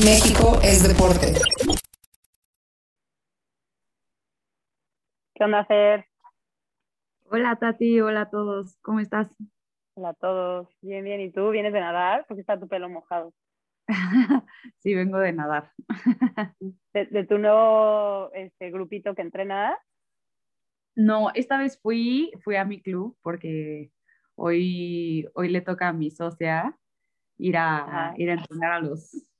México es deporte. ¿Qué onda, Fer? Hola, Tati. Hola a todos. ¿Cómo estás? Hola a todos. Bien, bien. ¿Y tú vienes de nadar? Porque está tu pelo mojado. sí, vengo de nadar. ¿De, tu nuevo este, grupito que entrena? No, esta vez fui, fui a mi club porque hoy, hoy le toca a mi socia ir a, ir a entrenar a los,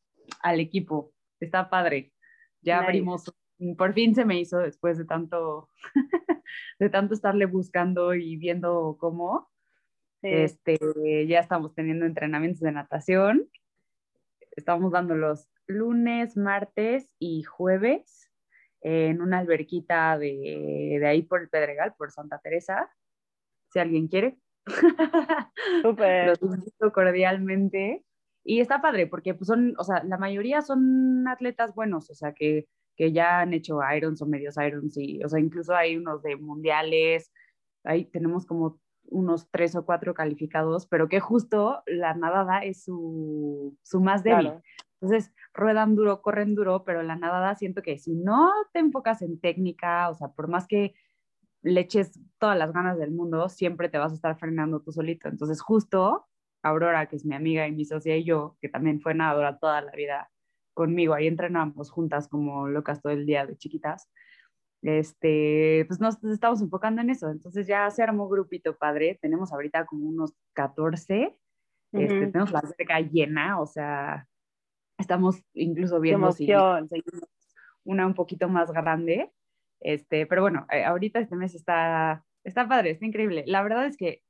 al equipo. Está padre. Ya abrimos, por fin se me hizo después de tanto, de tanto estarle buscando y viendo cómo. Este, ya estamos teniendo entrenamientos de natación. Estamos dando los lunes, martes y jueves en una alberquita de, de ahí por el Pedregal, por Santa Teresa, si alguien quiere. Súper. Los invito cordialmente. Y está padre porque pues son, o sea, la mayoría son atletas buenos, o sea, que, que ya han hecho irons o medios irons y, o sea, incluso hay unos de mundiales, ahí tenemos como unos tres o cuatro calificados, pero que justo la nadada es su, su más débil. Entonces, ruedan duro, corren duro, pero la nadada siento que si no te enfocas en técnica, o sea, por más que le eches todas las ganas del mundo, siempre te vas a estar frenando tú solito. Entonces, justo Aurora, que es mi amiga y mi socia y yo, que también fue nadadora toda la vida conmigo, ahí entrenamos juntas como locas todo el día de chiquitas, este, pues nos estamos enfocando en eso. Entonces ya se armó grupito padre, tenemos ahorita como unos 14, este, tenemos la cerca llena, o sea, estamos incluso viendo si una un poquito más grande, este, pero bueno, eh, ahorita este mes está, está padre, está increíble. La verdad es que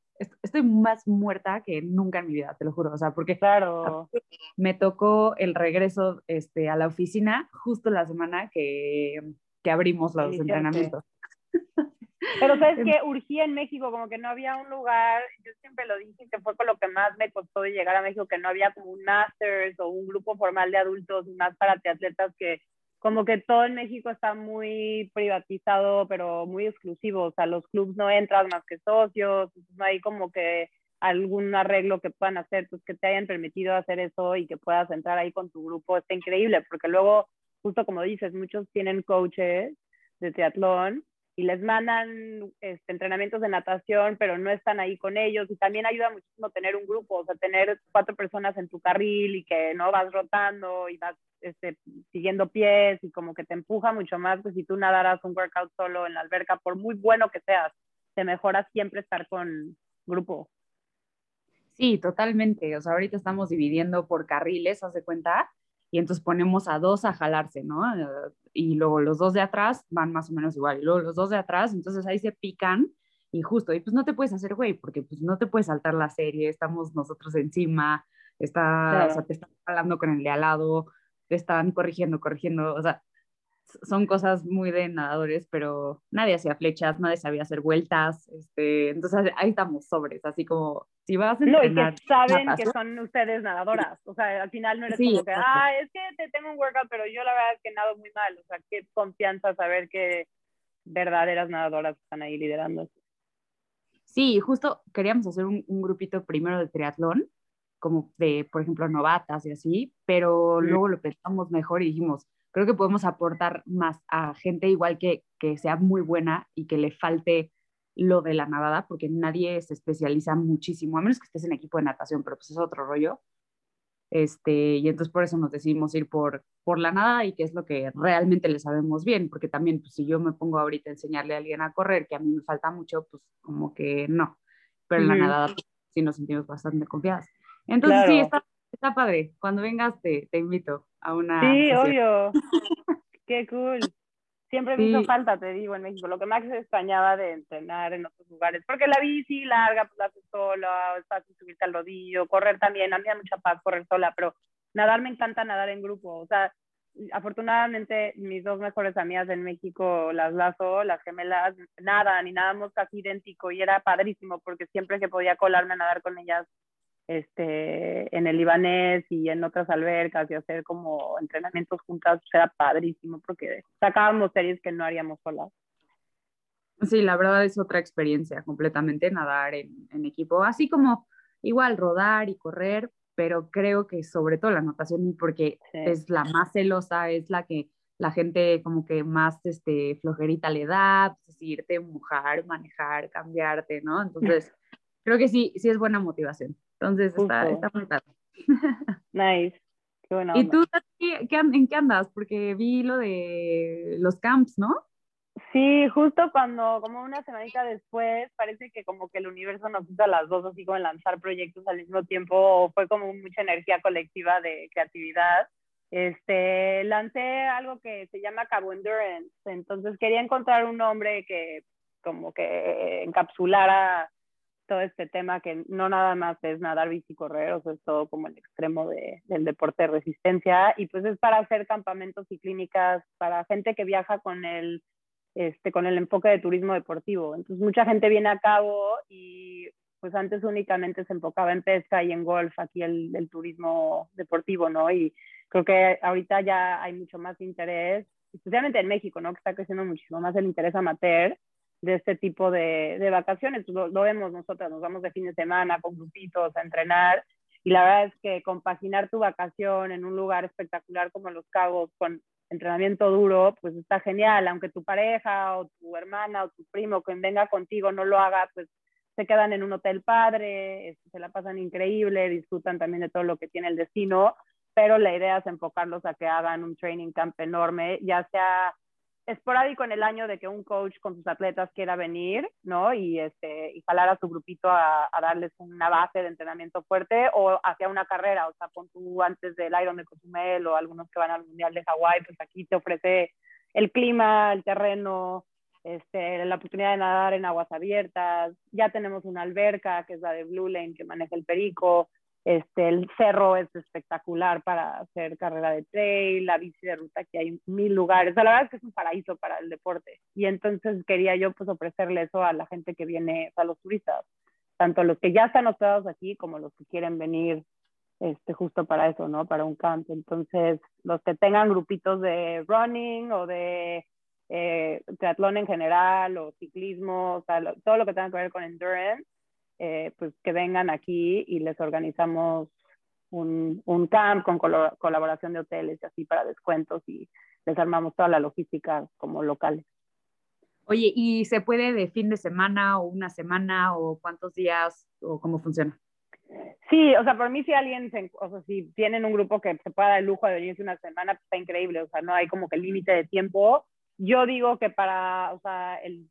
estoy más muerta que nunca en mi vida, te lo juro, o sea, porque claro. me tocó el regreso este, a la oficina justo la semana que, que abrimos los entrenamientos. Pero sabes que urgía en México, como que no había un lugar, yo siempre lo dije, que fue con lo que más me costó de llegar a México, que no había como un Masters o un grupo formal de adultos más para atletas que como que todo en México está muy privatizado, pero muy exclusivo, o sea, los clubs no entran más que socios, no hay como que algún arreglo que puedan hacer, pues que te hayan permitido hacer eso y que puedas entrar ahí con tu grupo, está increíble, porque luego, justo como dices, muchos tienen coaches de triatlón y les mandan este, entrenamientos de natación, pero no están ahí con ellos. Y también ayuda muchísimo tener un grupo, o sea, tener cuatro personas en tu carril y que no vas rotando y vas este, siguiendo pies y como que te empuja mucho más que si tú nadaras un workout solo en la alberca, por muy bueno que seas, te mejora siempre estar con grupo. Sí, totalmente. O sea, ahorita estamos dividiendo por carriles, haz de cuenta, y entonces ponemos a dos a jalarse, ¿no? Y luego los dos de atrás van más o menos igual, y luego los dos de atrás, entonces ahí se pican y justo, y pues no te puedes hacer güey, porque pues no te puedes saltar la serie, estamos nosotros encima, está, o sea, te están hablando con el de al lado, están corrigiendo, corrigiendo, o sea, son cosas muy de nadadores, pero nadie hacía flechas, nadie sabía hacer vueltas, este, entonces ahí estamos sobres, así como si vas a entrenar. No, y que saben que son ustedes nadadoras, o sea, al final no eres como que, ah, es que te tengo un workout, pero yo la verdad es que nado muy mal, o sea, qué confianza saber que verdaderas nadadoras están ahí liderando. Sí, justo queríamos hacer un, un grupito primero de triatlón, como de, por ejemplo, novatas y así, pero luego lo pensamos mejor y dijimos, creo que podemos aportar más a gente igual que, que sea muy buena y que le falte lo de la nadada, porque nadie se especializa muchísimo, a menos que estés en equipo de natación, pero pues es otro rollo. Este, y entonces por eso nos decidimos ir por, por la nada y que es lo que realmente le sabemos bien, porque también pues, si yo me pongo ahorita a enseñarle a alguien a correr, que a mí me falta mucho, pues como que no, pero en la nadada pues, sí nos sentimos bastante confiadas. Entonces sí, está, está, padre. Cuando vengas te, te, invito a una... Sí, obvio. Qué cool. Siempre me hizo falta, te digo, en México. Lo que más extrañaba de entrenar en otros lugares. Porque la bici larga, pues la haces sola, es fácil subirte al rodillo, correr también. A mí me da mucha paz correr sola, pero nadar me encanta nadar en grupo. O sea, afortunadamente mis dos mejores amigas en México, las Lazo, las gemelas, nada, ni nadamos casi idéntico y era padrísimo porque siempre que podía colarme a nadar con ellas este, en el libanés y en otras albercas y hacer como entrenamientos juntas, era padrísimo porque sacábamos series que no haríamos solas. Sí, la verdad es otra experiencia completamente nadar en, en, equipo, así como igual rodar y correr, pero creo que sobre todo la natación, porque es la más celosa, es la que la gente como que más este, flojerita le da, pues, irte, mojar, manejar, cambiarte, ¿no? Entonces, creo que sí, sí es buena motivación. Entonces, está, está muy padre. Nice. Qué buena ¿Y tú en qué andas? Porque vi lo de los camps, ¿no? Sí, justo cuando, como una semanita después, parece que como que el universo nos hizo a las dos, así como lanzar proyectos al mismo tiempo, fue como mucha energía colectiva de creatividad. Este, lancé algo que se llama Cabo Endurance, entonces quería encontrar un nombre que como que encapsulara todo este tema que no nada más es nadar, bici, correr, o sea, es todo como el extremo de, del deporte de resistencia y pues es para hacer campamentos y clínicas para gente que viaja con el este, con el enfoque de turismo deportivo. Entonces, mucha gente viene a cabo y pues antes únicamente se enfocaba en pesca y en golf, aquí el, el turismo deportivo, ¿no? Y creo que ahorita ya hay mucho más interés, especialmente en México, ¿no? Que está creciendo muchísimo más el interés amateur de este tipo de, de vacaciones. Lo, lo, vemos nosotros, nos vamos de fin de semana con grupitos a entrenar y la verdad es que compaginar tu vacación en un lugar espectacular como Los Cabos con entrenamiento duro, pues está genial, aunque tu pareja o tu hermana o tu primo, quien venga contigo, no lo haga, pues se quedan en un hotel padre, se la pasan increíble, disfrutan también de todo lo que tiene el destino, pero la idea es enfocarlos a que hagan un training camp enorme, ya sea esporádico en el año de que un coach con sus atletas quiera venir, ¿no? Y, este, y jalar a su grupito a, darles una base de entrenamiento fuerte o hacia una carrera, o sea, pon tú antes del Iron de Cozumel o algunos que van al Mundial de Hawái, pues aquí te ofrece el clima, el terreno, este, la oportunidad de nadar en aguas abiertas, ya tenemos una alberca que es la de Blue Lane que maneja el Perico, este, el cerro es espectacular para hacer carrera de trail, la bici de ruta, que hay mil lugares. O la verdad es que es un paraíso para el deporte. Y entonces quería yo pues ofrecerle eso a la gente que viene, a los turistas, tanto los que ya están hospedados aquí como los que quieren venir este, justo para eso, ¿no? Para un camp. Entonces, los que tengan grupitos de running o de eh, triatlón en general o ciclismo, o sea, todo lo que tenga que ver con endurance, eh, pues que vengan aquí y les organizamos un, un camp con colaboración de hoteles y así para descuentos y les armamos toda la logística como locales. Oye, ¿y se puede de fin de semana o una semana o cuántos días o cómo funciona? Sí, o sea, por mí si alguien, se, o sea, si tienen un grupo que se pueda dar el lujo de venirse una semana, pues está increíble, o sea, no hay como que límite de tiempo. Yo digo que para, o sea, el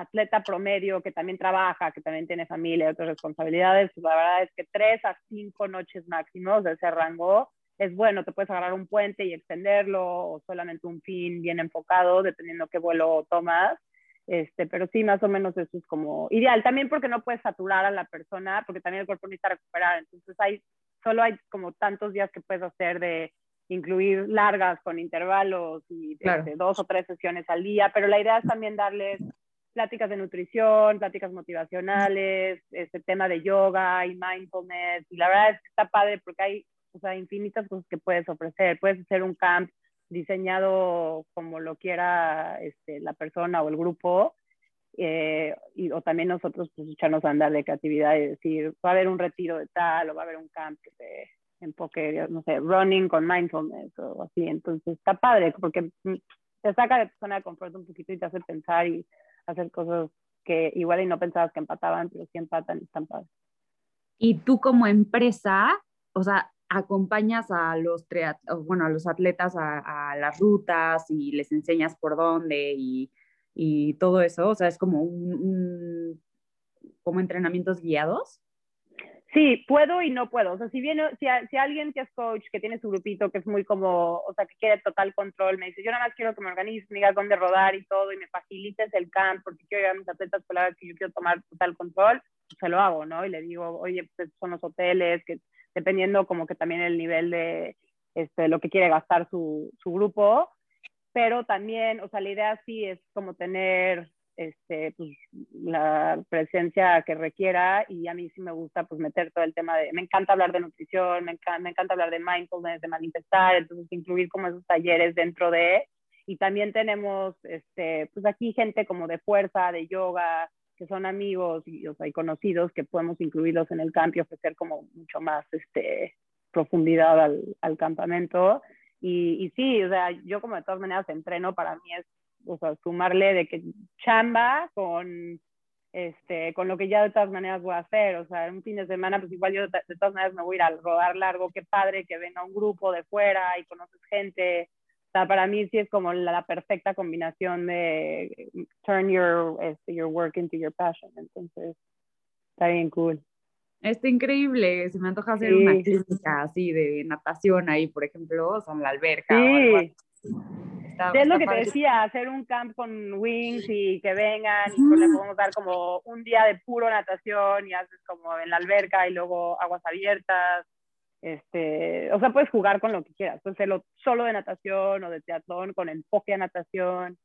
atleta promedio que también trabaja, que también tiene familia y otras responsabilidades, pues la verdad es que tres a cinco noches máximos de ese rango es bueno, te puedes agarrar un puente y extenderlo o solamente un fin bien enfocado, dependiendo qué vuelo tomas. Este, pero sí, más o menos eso es como ideal. También porque no puedes saturar a la persona, porque también el cuerpo necesita recuperar. Entonces, hay, solo hay como tantos días que puedes hacer de incluir largas con intervalos y claro. de dos o tres sesiones al día, pero la idea es también darles pláticas de nutrición, pláticas motivacionales, este tema de yoga y mindfulness. Y la verdad es que está padre porque hay o sea, infinitas cosas que puedes ofrecer. Puedes hacer un camp diseñado como lo quiera este, la persona o el grupo. Eh, y, o también nosotros pues echarnos a andar de creatividad y decir, va a haber un retiro de tal o va a haber un camp que se enfoque, no sé, running con mindfulness o así. Entonces está padre porque te saca de tu zona de confort un poquito y te hace pensar y hacer cosas que igual y no pensabas que empataban, pero sí empatan y están padres. Y tú como empresa, o sea, acompañas a los, bueno, a los atletas a, a, las rutas y les enseñas por dónde y, y todo eso, o sea, es como un, un, como entrenamientos guiados. Sí, puedo y no puedo. O sea, si viene, si, si alguien que es coach, que tiene su grupito, que es muy como, o sea, que quiere total control, me dice, yo nada más quiero que me organices, me digas dónde rodar y todo, y me facilites el camp, porque quiero ir a mis atletas vez que yo quiero tomar total control, pues se lo hago, ¿no? Y le digo, oye, pues son los hoteles, que dependiendo como que también el nivel de este, lo que quiere gastar su, su grupo, pero también, o sea, la idea sí es como tener este, pues, la presencia que requiera y a mí sí me gusta pues meter todo el tema de, me encanta hablar de nutrición, me encanta, me encanta hablar de mindfulness, de manifestar, entonces incluir como esos talleres dentro de, y también tenemos este, pues aquí gente como de fuerza, de yoga, que son amigos y, o sea, y conocidos que podemos incluirlos en el camp y ofrecer como mucho más este, profundidad al, al campamento. Y, y, sí, o sea, yo como de todas maneras entreno, para mí es, o sea, sumarle de que chamba con, este, con lo que ya de todas maneras voy a hacer, o sea, un fin de semana, pues igual yo de, todas maneras me voy a ir a rodar largo, qué padre que venga un grupo de fuera y conoces gente, sea, para mí sí es como la, la, perfecta combinación de turn your, este, your work into your passion. Entonces, está bien cool. Está increíble, se me antoja hacer sí. una clínica así de natación ahí, por ejemplo, o sea, en la alberca. Sí. Está, es lo que te decía, hacer un camp con wings y que vengan y pues le podemos dar como un día de puro natación y haces como en la alberca y luego aguas abiertas este, o sea, puedes jugar con lo que quieras, puedes hacerlo solo de natación o de teatrón con enfoque a natación.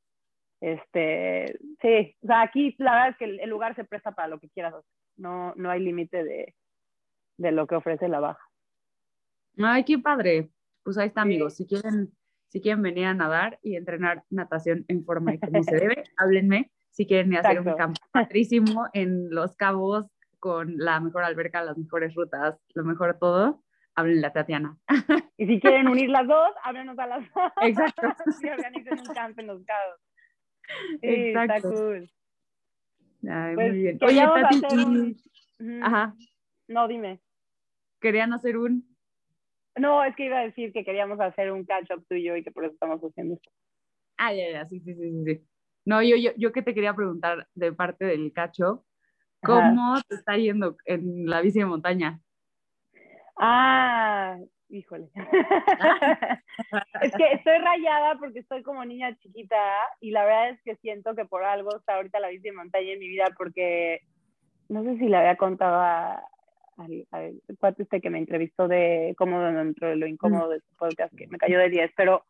Este, sí, o sea, aquí la verdad es que el, el lugar se presta para lo que quieras hacer. No, no hay límite de, de lo que ofrece la baja. Ay, qué padre. Pues ahí está, amigos. Si quieren, si quieren venir a nadar y entrenar natación en forma y como se debe, háblenme. Si quieren ir a hacer un campo padrísimo en Los Cabos con la mejor alberca, las mejores rutas, lo mejor todo, háblenle a Tatiana. Y si quieren unir las dos, háblenos a las dos. Exacto. y organicen un camp en Los Cabos. Sí, Exacto. está cool. Ay, pues, muy bien. Oye, Tati, un... Ajá. No, dime. ¿Querían hacer un? No, es que iba a decir que queríamos hacer un catch-up tuyo y que por eso estamos haciendo esto. Ah, ya, ya, sí, sí, sí, sí. No, yo, yo, yo que te quería preguntar de parte del catch-up, ¿cómo Ajá. te está yendo en la bici de montaña? Ah, híjole. es que estoy rayada porque estoy como niña chiquita y la verdad es que siento que por algo está ahorita la bici de montaña en mi vida porque no sé si le había contado a, al, al cuate este que me entrevistó de cómodo dentro de lo incómodo de su podcast, que me cayó de 10, pero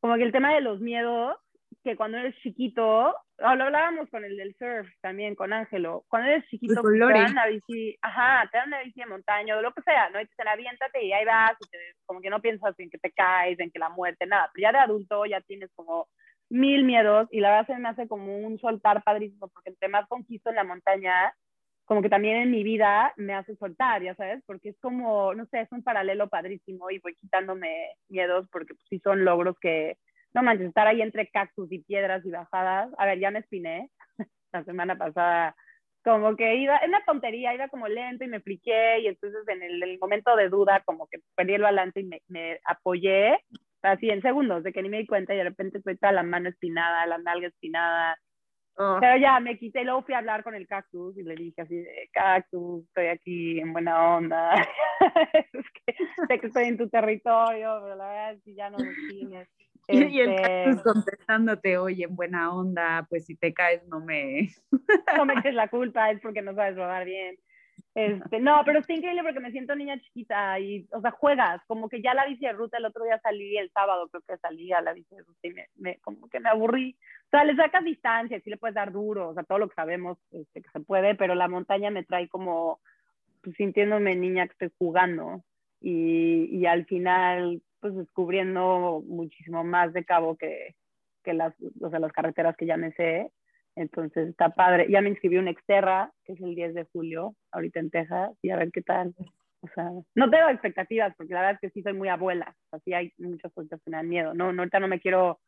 como que el tema de los miedos, que cuando eres chiquito, lo hablábamos con el del surf también, con Ángelo, cuando eres chiquito pues te dan una bici, ajá, te dan una bici de montaña o lo que sea, ¿no? Y te dicen, aviéntate y ahí vas, y te, como que no piensas en que te caes, en que la muerte, nada, pero ya de adulto ya tienes como mil miedos y la verdad se me hace como un soltar padrísimo, porque entre más conquisto en la montaña, como que también en mi vida me hace soltar, ya sabes, porque es como, no sé, es un paralelo padrísimo y voy quitándome miedos porque pues, sí son logros que, no manches, estar ahí entre cactus y piedras y bajadas. A ver, ya me espiné la semana pasada, como que iba, es una tontería, iba como lento y me friqué y entonces en el, el, momento de duda como que perdí el balance y me, me, apoyé así en segundos de que ni me di cuenta y de repente estoy toda la mano espinada, la nalga espinada, Oh. Pero ya me quité luego fui a hablar con el cactus y le dije así, cactus, estoy aquí en buena onda. es que sé que estoy en tu territorio, pero la verdad es que ya no me tienes. Este... Y el cactus este contestándote, oye, en buena onda, pues si te caes no me... no me eches la culpa, es porque no sabes rodar bien. Este, no, pero está increíble porque me siento niña chiquita y, o sea, juegas, como que ya la bici de ruta, el otro día salí, el sábado creo que salí a la bici de ruta y me, como que me aburrí. O sea, le sacas distancia, sí le puedes dar duro, o sea, todo lo que sabemos este, que se puede, pero la montaña me trae como, pues, sintiéndome niña que estoy jugando y, y al final, pues, descubriendo muchísimo más de cabo que, que las, o sea, las carreteras que ya me sé entonces está padre. Ya me inscribí un Exterra, que es el 10 de julio, ahorita en Texas, y a ver qué tal. O sea, no tengo expectativas, porque la verdad es que sí soy muy abuela. Así hay muchas cosas que me dan miedo. No, no, ahorita no me quiero,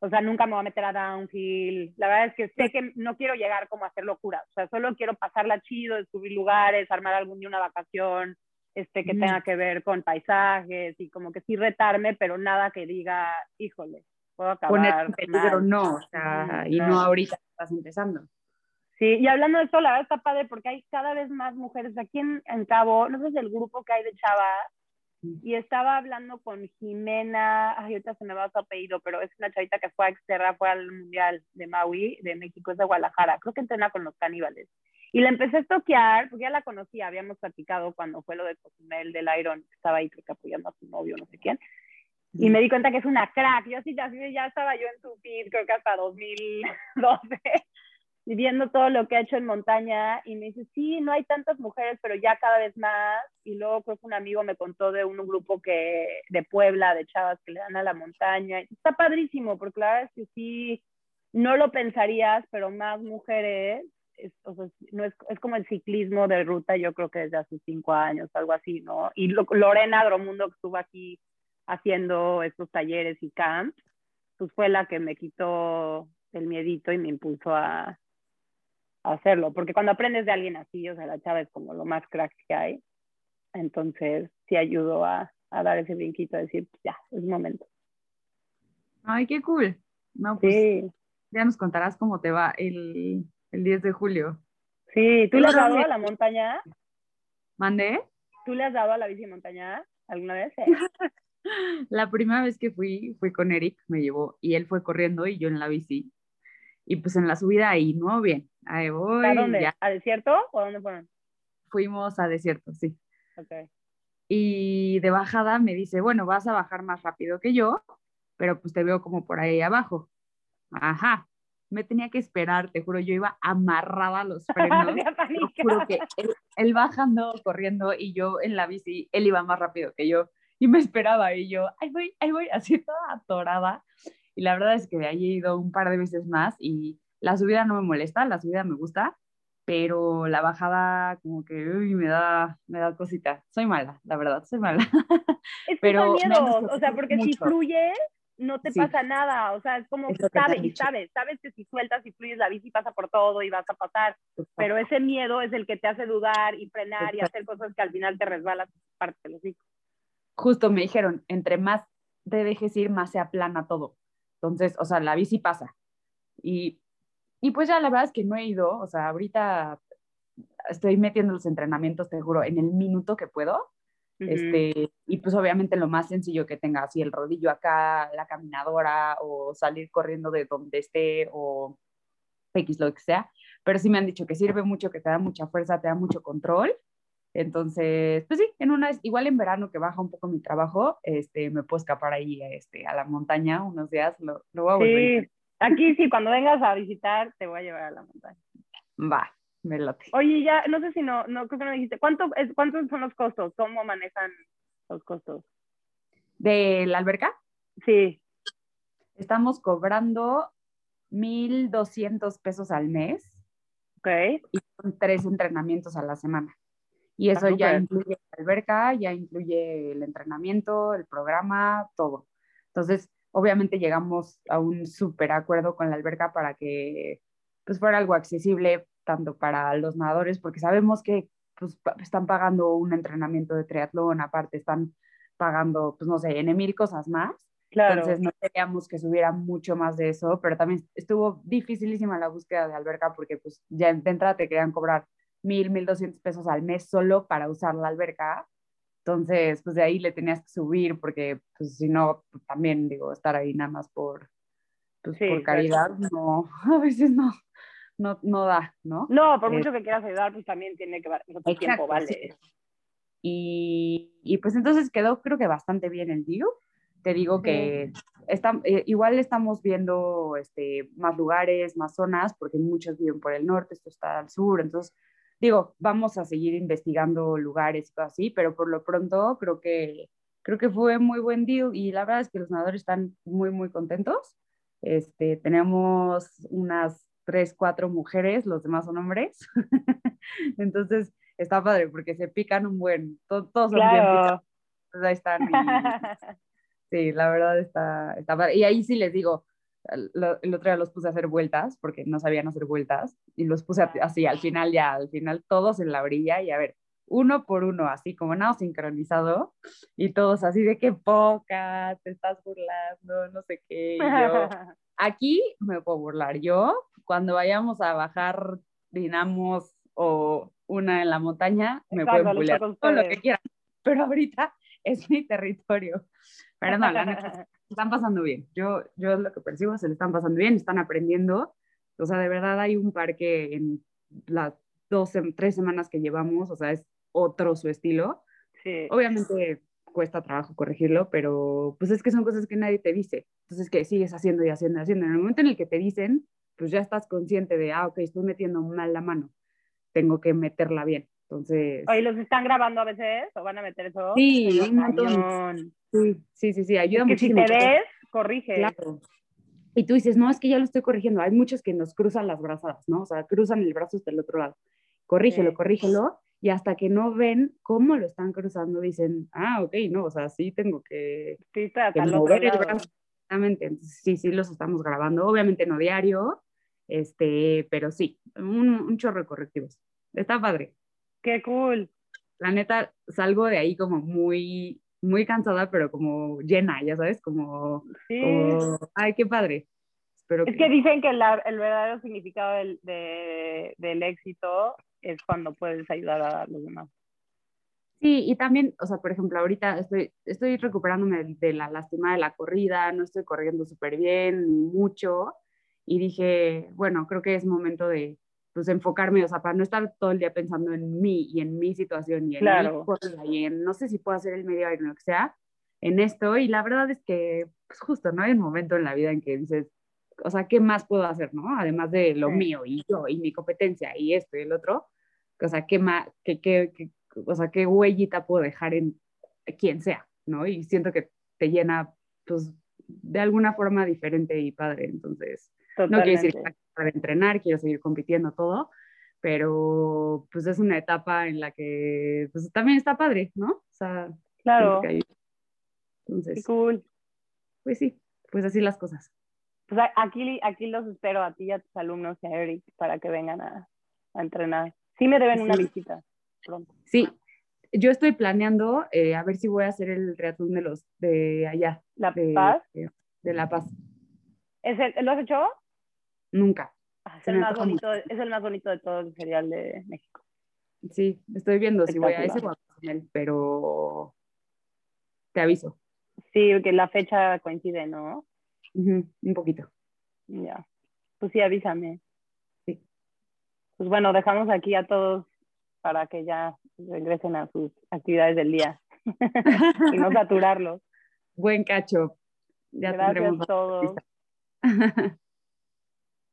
o sea, nunca me voy a meter a downhill. La verdad es que sé que no quiero llegar como a hacer locura. O sea, solo quiero pasarla chido, descubrir lugares, armar algún día una vacación, este, que mm. tenga que ver con paisajes y como que sí retarme, pero nada que diga, híjole, puedo acabar. Poner en peligro, no, o sea, y no ahorita estás empezando. Sí, y hablando de esto, la verdad está padre porque hay cada vez más mujeres aquí en, en Cabo, no sé si el grupo que hay de chavas, y estaba hablando con Jimena, ay, ahorita se me va su apellido, pero es una chavita que fue a Exterra, fue al Mundial de Maui, de México, es de Guadalajara, creo que entrena con los caníbales. Y la empecé a toquear, porque ya la conocía, habíamos platicado cuando fue lo de Cozumel, del Iron, estaba ahí creo que apoyando a su novio, no sé quién. Y me di cuenta que es una crack. Yo sí, ya, ya estaba yo en su feed, creo que hasta 2012, y viendo todo lo que ha hecho en montaña. Y me dice, sí, no hay tantas mujeres, pero ya cada vez más. Y luego creo que un amigo me contó de un grupo que, de Puebla, de chavas que le dan a la montaña. Está padrísimo, porque la verdad es que sí, no lo pensarías, pero más mujeres es, o sea, no es, es, como el ciclismo de ruta, yo creo que desde hace cinco años, algo así, ¿no? Y Lorena Dromundo, que estuvo aquí haciendo estos talleres y camps, pues fue la que me quitó el miedito y me impulsó a, a, hacerlo. Porque cuando aprendes de alguien así, o sea, la chava es como lo más crack que hay. Entonces, sí ayudó a, a dar ese brinquito, a decir, ya, es momento. Ay, qué cool. No, pues, sí. Ya nos contarás cómo te va el, el 10 de julio. Sí, ¿tú le has dado a la montaña? ¿Mandé? ¿Tú le has dado a la bici montaña alguna vez? la primera vez que fui, fui con Eric, me llevó, y él fue corriendo y yo en la bici. Y pues en la subida ahí, ¿no? Bien, ahí voy. ¿A dónde? ¿A desierto o a dónde fueron? Fuimos a desierto, sí. Ok. Y de bajada me dice, bueno, vas a bajar más rápido que yo, pero pues te veo como por ahí abajo. Ajá, me tenía que esperar, te juro, yo iba amarrada a los frenos. te juro que él, bajando, corriendo y yo en la bici, él iba más rápido que yo y me esperaba y yo, ahí voy, ahí voy, así toda atorada. Y la verdad es que ahí he ido un par de veces más y la subida no me molesta, la subida me gusta, pero la bajada como que uy, me da me da cosita. Soy mala, la verdad, soy mala. Es pero miedo, o sea, porque si fluyes no te pasa nada, o sea, es como sabes y sabes, sabes que si sueltas y fluyes la bici pasa por todo y vas a pasar, pero ese miedo es el que te hace dudar y frenar y hacer cosas que al final te resbalas parte de los hijos. Justo me dijeron, entre más te dejes ir, más se aplana todo. Entonces, o sea, la bici pasa. Y, y pues ya la verdad es que no he ido, o sea, ahorita estoy metiendo los entrenamientos, te juro, en el minuto que puedo este, y pues obviamente lo más sencillo que tenga, así el rodillo acá, la caminadora o salir corriendo de donde esté o X, lo que sea. Pero sí me han dicho que sirve mucho, que te da mucha fuerza, te da mucho control. Entonces, pues sí, en una, igual en verano que baja un poco mi trabajo, este, me puedo escapar ahí este, a la montaña unos días, lo, lo voy a volver. Sí, aquí sí, cuando vengas a visitar, te voy a llevar a la montaña. Va, me Oye, ya, no sé si no, no creo que no dijiste, ¿cuánto es, ¿cuántos son los costos? ¿Cómo manejan los costos? ¿De la alberca? Sí. Estamos cobrando 1.200 pesos al mes. Ok. Y son tres entrenamientos a la semana. Y eso ya incluye la alberca, ya incluye el entrenamiento, el programa, todo. Entonces, obviamente llegamos a un súper acuerdo con la alberca para que pues fuera algo accesible tanto para los nadadores, porque sabemos que pues, están pagando un entrenamiento de triatlón, aparte están pagando, pues no sé, en mil cosas más. Claro. Entonces no queríamos que subiera mucho más de eso, pero también estuvo dificilísima la búsqueda de alberca porque pues ya de entrada te querían cobrar mil, mil doscientos pesos al mes solo para usar la alberca. Entonces, pues de ahí le tenías que subir porque pues si no, pues, también digo, estar ahí nada más por, pues, por caridad, no, a veces no no, no da, ¿no? No, por mucho que quieras ayudar, pues también tiene que valer tiempo, vale. Y, y, pues entonces quedó creo que bastante bien el deal. Te digo que está, eh, igual estamos viendo este, más lugares, más zonas, porque muchos viven por el norte, esto está al sur, entonces digo, vamos a seguir investigando lugares y así, pero por lo pronto creo que, creo que fue muy buen deal y la verdad es que los nadadores están muy, muy contentos. Este, tenemos unas tres, cuatro mujeres, los demás son hombres. Entonces está padre porque se pican un buen, todos, son bien picados. ahí están. sí, la verdad está, está padre. Y ahí sí les digo, el, otro día los puse a hacer vueltas porque no sabían hacer vueltas y los puse así al final ya, al final todos en la orilla y a ver, uno por uno, así como nada sincronizado, y todos así de qué poca, te estás burlando, no sé qué. yo, aquí me puedo burlar yo, cuando vayamos a bajar dinamos o una en la montaña, me pueden burlar todo lo que quieran, pero ahorita es mi territorio. Pero no, la neta, están pasando bien. Yo, yo lo que percibo, se le están pasando bien, están aprendiendo. O sea, de verdad hay un parque en las dos, tres semanas que llevamos, o sea, es otro su estilo. Sí. Obviamente cuesta trabajo corregirlo, pero pues es que son cosas que nadie te dice. Entonces que sigues haciendo y haciendo y haciendo. En el momento en el que te dicen, pues ya estás consciente de, ah, ok, estoy metiendo mal la mano, tengo que meterla bien. Entonces... ¿Y los están grabando a veces o van a meter eso? Sí, un montón. Sí, sí, sí, ayuda es que muchísimo. Si te ves, corrige. Claro. Y tú dices, no, es que ya lo estoy corrigiendo. Hay muchos que nos cruzan las brazadas, ¿no? O sea, cruzan el brazo hasta el otro lado. Corrígelo, Sí. corrígelo. Y hasta que no ven cómo lo están cruzando, dicen, ah, ok, no, o sea, sí tengo que, Sí, está que mover el brazo. Exactamente. Entonces, sí, sí los estamos grabando. Obviamente no diario, este, pero sí, un, un chorro de correctivos. Está padre. Qué cool. La neta, salgo de ahí como muy, muy cansada, pero como llena, ya sabes, como, Sí. como, ay, qué padre. Espero Es que dicen que la- el verdadero significado del, de- del éxito es cuando puedes ayudar a los demás. Sí, y también, o sea, por ejemplo, ahorita estoy, estoy recuperándome de la lástima de la corrida, no estoy corriendo súper bien, ni mucho, y dije, bueno, creo que es momento de, pues, enfocarme, o sea, para no estar todo el día pensando en mí y en mi situación y en Claro. mi corrida y en, no sé si puedo hacer el medio Iron, lo que sea, en esto, y la verdad es que, pues, justo, ¿no? Hay un momento en la vida en que dices, o sea, ¿qué más puedo hacer, no? Además de lo Sí. mío y yo y mi competencia y esto y el otro, o sea, ¿qué más, qué, qué, qué- o sea, qué huellita puedo dejar en quien sea, ¿no? Y siento que te llena, pues, de alguna forma diferente y padre. Entonces, no quiere decir que para entrenar, quiero seguir compitiendo todo, pero pues es una etapa en la que pues, también está padre, ¿no? O sea, Claro, Entonces, cool. pues sí, pues así las cosas. Pues aquí, aquí los espero a ti y a tus alumnos y a Eric para que vengan a, a entrenar. Sí me deben una visita pronto. Sí, yo estoy planeando eh, a ver si voy a hacer el triatlón de los de allá, La de, Paz. de, de La Paz. ¿Es el, ¿Lo has hecho? Nunca. Ah, Es el, más bonito, es el más bonito de todo el serial de México. Sí, estoy viendo si voy a ese o a pero te aviso. Sí, que la fecha coincide, ¿no? Un poquito. Ya. Pues sí, avísame. Sí. Pues bueno, dejamos aquí a todos para que ya regresen a sus actividades del día y no saturarlos. Buen cacho. Ya Gracias a todos.